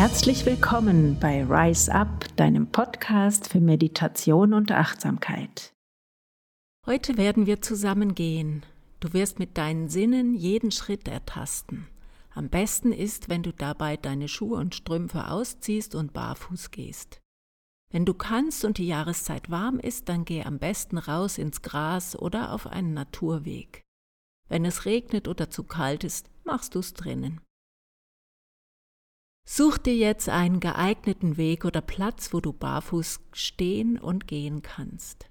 Herzlich willkommen bei Rise Up, deinem Podcast für Meditation und Achtsamkeit. Heute werden wir zusammen gehen. Du wirst mit deinen Sinnen jeden Schritt ertasten. Am besten ist, wenn du dabei deine Schuhe und Strümpfe ausziehst und barfuß gehst. Wenn du kannst und die Jahreszeit warm ist, dann geh am besten raus ins Gras oder auf einen Naturweg. Wenn es regnet oder zu kalt ist, machst du's drinnen. Such dir jetzt einen geeigneten Weg oder Platz, wo du barfuß stehen und gehen kannst.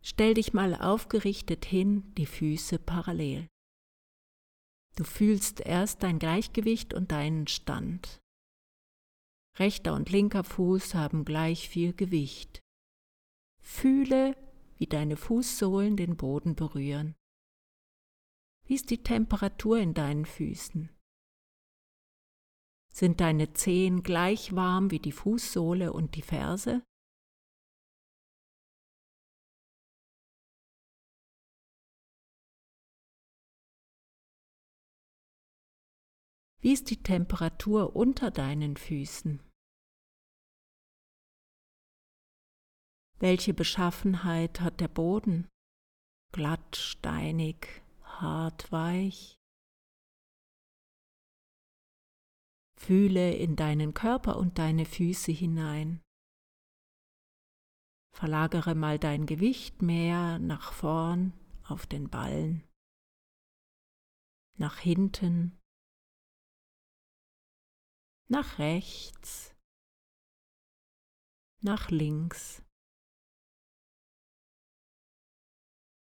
Stell dich mal aufgerichtet hin, die Füße parallel. Du fühlst erst dein Gleichgewicht und deinen Stand. Rechter und linker Fuß haben gleich viel Gewicht. Fühle, wie deine Fußsohlen den Boden berühren. Wie ist die Temperatur in deinen Füßen? Sind deine Zehen gleich warm wie die Fußsohle und die Ferse? Wie ist die Temperatur unter deinen Füßen? Welche Beschaffenheit hat der Boden? Glatt, steinig, hart, weich? Fühle in deinen Körper und deine Füße hinein. Verlagere mal dein Gewicht mehr nach vorn auf den Ballen, nach hinten, nach rechts, nach links.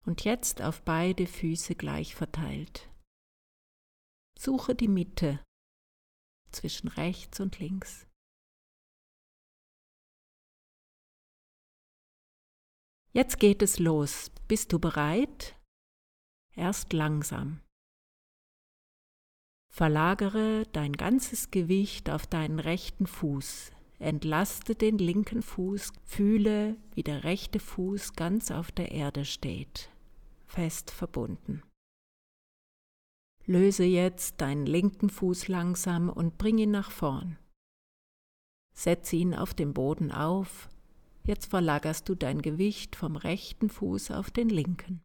Und jetzt auf beide Füße gleich verteilt. Suche die Mitte zwischen rechts und links. Jetzt geht es los. Bist du bereit? Erst langsam. Verlagere dein ganzes Gewicht auf deinen rechten Fuß. Entlaste den linken Fuß. Fühle, wie der rechte Fuß ganz auf der Erde steht, fest verbunden. Löse jetzt deinen linken Fuß langsam und bring ihn nach vorn. Setze ihn auf dem Boden auf. Jetzt verlagerst du dein Gewicht vom rechten Fuß auf den linken.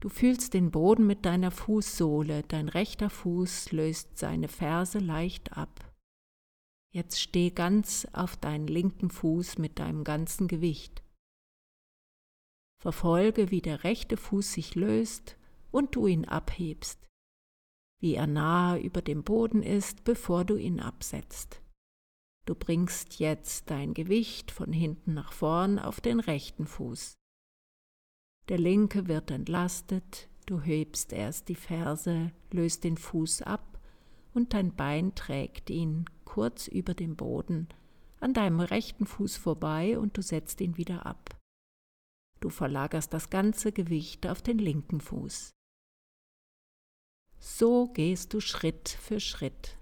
Du fühlst den Boden mit deiner Fußsohle, dein rechter Fuß löst seine Ferse leicht ab. Jetzt steh ganz auf deinen linken Fuß mit deinem ganzen Gewicht. Verfolge, wie der rechte Fuß sich löst und du ihn abhebst, wie er nahe über dem Boden ist, bevor du ihn absetzt. Du bringst jetzt dein Gewicht von hinten nach vorn auf den rechten Fuß. Der linke wird entlastet, du hebst erst die Ferse, löst den Fuß ab und dein Bein trägt ihn kurz über dem Boden an deinem rechten Fuß vorbei und du setzt ihn wieder ab. Du verlagerst das ganze Gewicht auf den linken Fuß. So gehst du Schritt für Schritt.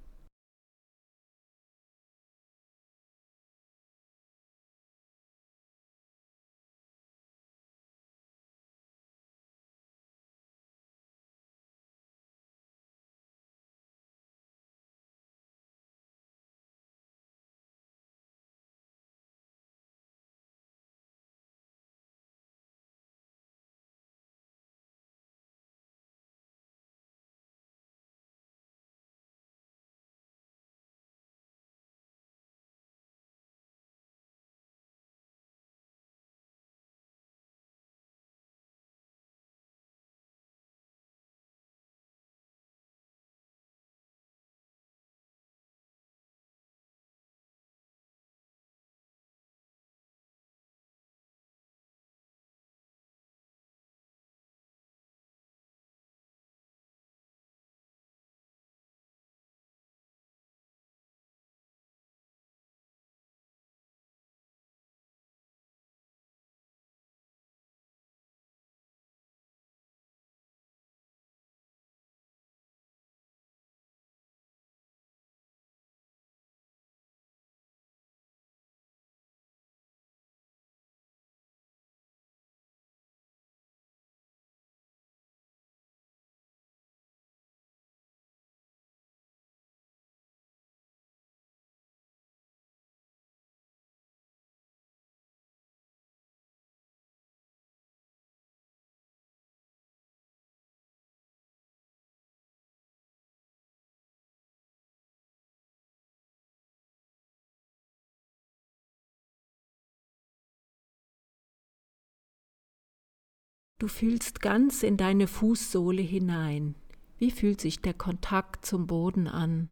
Du fühlst ganz in deine Fußsohle hinein. Wie fühlt sich der Kontakt zum Boden an?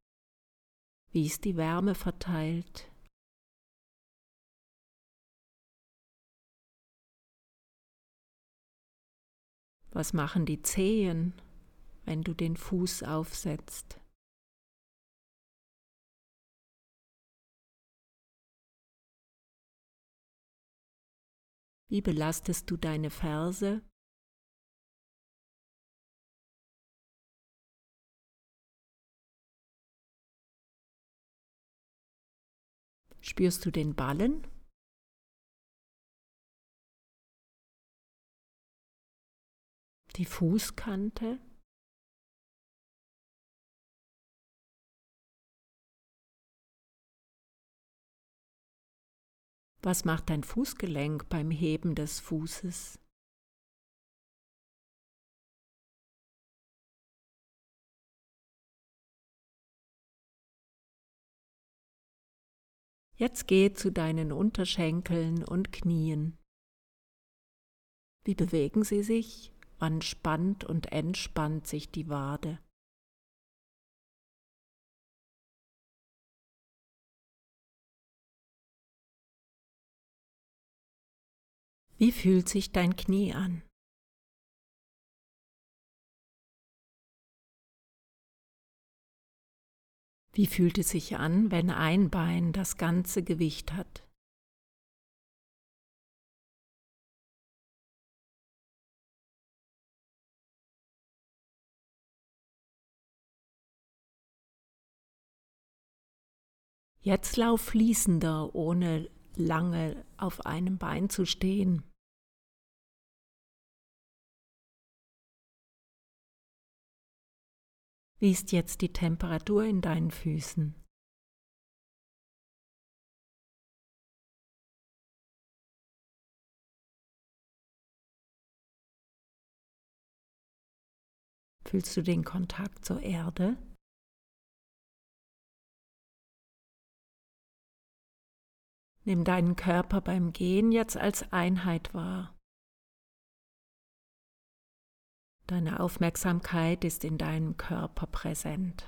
Wie ist die Wärme verteilt? Was machen die Zehen, wenn du den Fuß aufsetzt? Wie belastest du deine Ferse? Spürst du den Ballen? Die Fußkante? Was macht dein Fußgelenk beim Heben des Fußes? Jetzt geh zu deinen Unterschenkeln und Knien. Wie bewegen sie sich? Wann spannt und entspannt sich die Wade? Wie fühlt sich dein Knie an? Wie fühlt es sich an, wenn ein Bein das ganze Gewicht hat? Jetzt lauf fließender, ohne lange auf einem Bein zu stehen. Wie ist jetzt die Temperatur in deinen Füßen? Fühlst du den Kontakt zur Erde? Nimm deinen Körper beim Gehen jetzt als Einheit wahr. Deine Aufmerksamkeit ist in deinem Körper präsent.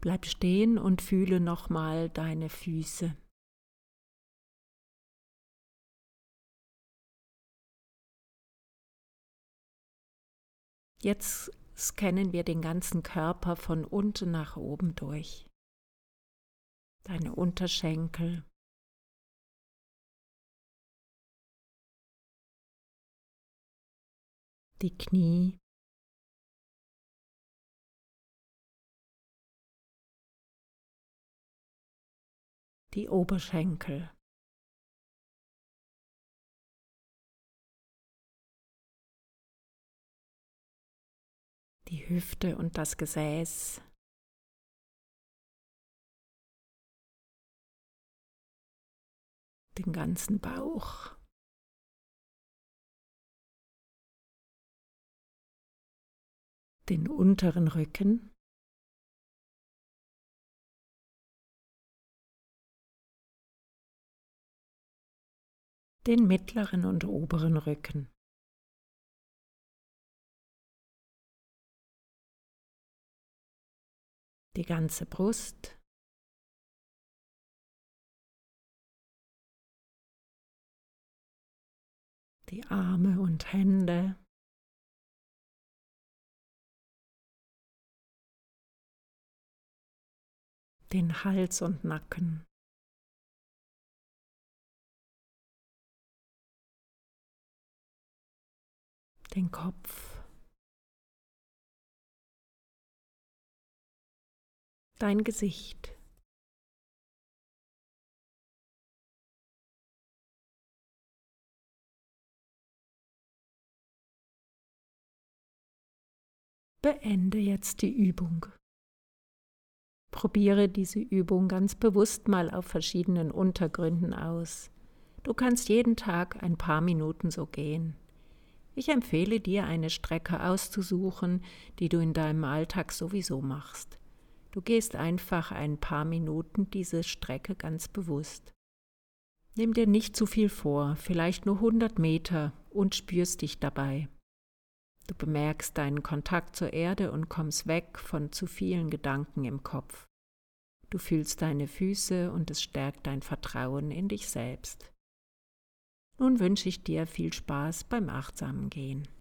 Bleib stehen und fühle nochmal deine Füße. Jetzt scannen wir den ganzen Körper von unten nach oben durch. Deine Unterschenkel. Die Knie. Die Oberschenkel. die Hüfte und das Gesäß. Den ganzen Bauch. Den unteren Rücken. Den mittleren und oberen Rücken. die ganze Brust. Die Arme und Hände. Den Hals und Nacken. Den Kopf. dein Gesicht. Beende jetzt die Übung. Probiere diese Übung ganz bewusst mal auf verschiedenen Untergründen aus. Du kannst jeden Tag ein paar Minuten so gehen. Ich empfehle dir, eine Strecke auszusuchen, die du in deinem Alltag sowieso machst. Du gehst einfach ein paar Minuten diese Strecke ganz bewusst. Nimm dir nicht zu viel vor, vielleicht nur 100 Meter und spürst dich dabei. Du bemerkst deinen Kontakt zur Erde und kommst weg von zu vielen Gedanken im Kopf. Du fühlst deine Füße und es stärkt dein Vertrauen in dich selbst. Nun wünsche ich dir viel Spaß beim achtsamen Gehen.